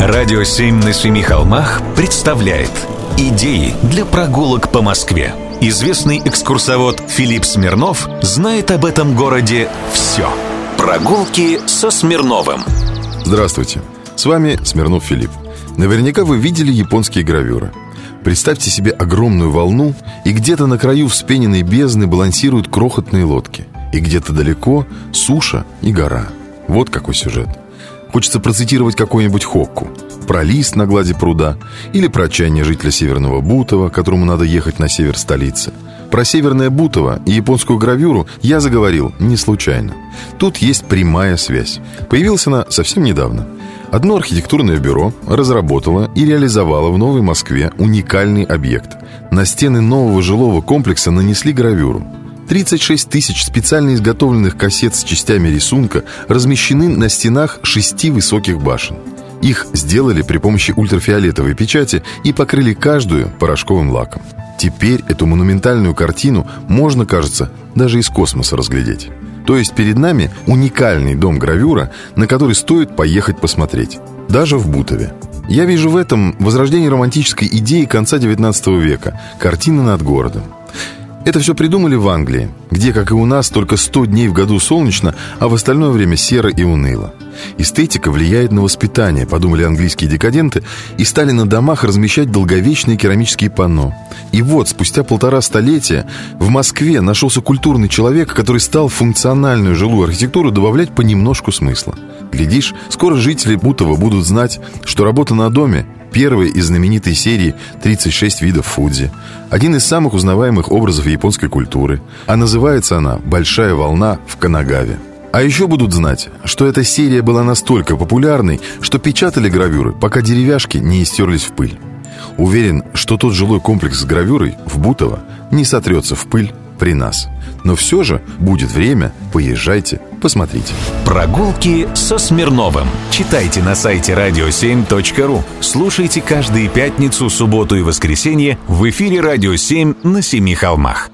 Радио «Семь на семи холмах» представляет Идеи для прогулок по Москве Известный экскурсовод Филипп Смирнов знает об этом городе все Прогулки со Смирновым Здравствуйте, с вами Смирнов Филипп Наверняка вы видели японские гравюры Представьте себе огромную волну, и где-то на краю вспененной бездны балансируют крохотные лодки. И где-то далеко суша и гора. Вот какой сюжет. Хочется процитировать какой-нибудь Хокку. Про лист на глади пруда Или про отчаяние жителя Северного Бутова Которому надо ехать на север столицы. Про Северное Бутово и японскую гравюру Я заговорил не случайно. Тут есть прямая связь. Появилась она совсем недавно. Одно архитектурное бюро разработало и реализовало в Новой Москве уникальный объект. На стены нового жилого комплекса нанесли гравюру. 36 тысяч специально изготовленных кассет с частями рисунка размещены на стенах шести высоких башен. Их сделали при помощи ультрафиолетовой печати и покрыли каждую порошковым лаком. Теперь эту монументальную картину можно, кажется, даже из космоса разглядеть. То есть перед нами уникальный дом гравюра, на который стоит поехать посмотреть. Даже в Бутове. Я вижу в этом возрождение романтической идеи конца XIX века – картины над городом. Это все придумали в Англии, где, как и у нас, только 100 дней в году солнечно, а в остальное время серо и уныло. Эстетика влияет на воспитание, подумали английские декаденты, и стали на домах размещать долговечные керамические панно. И вот, спустя полтора столетия, в Москве нашелся культурный человек, который стал функциональную жилую архитектуру добавлять понемножку смысла. Глядишь, скоро жители Бутова будут знать, что работа на доме Первый из знаменитой серии «36 видов фудзи». Один из самых узнаваемых образов японской культуры. А называется она «Большая волна в Канагаве». А еще будут знать, что эта серия была настолько популярной, что печатали гравюры, пока деревяшки не истерлись в пыль. Уверен, что тот жилой комплекс с гравюрой в Бутово не сотрется в пыль при нас. Но все же будет время, поезжайте, посмотрите. Прогулки со Смирновым. Читайте на сайте radio7.ru. Слушайте каждые пятницу, субботу и воскресенье в эфире «Радио 7» на Семи холмах.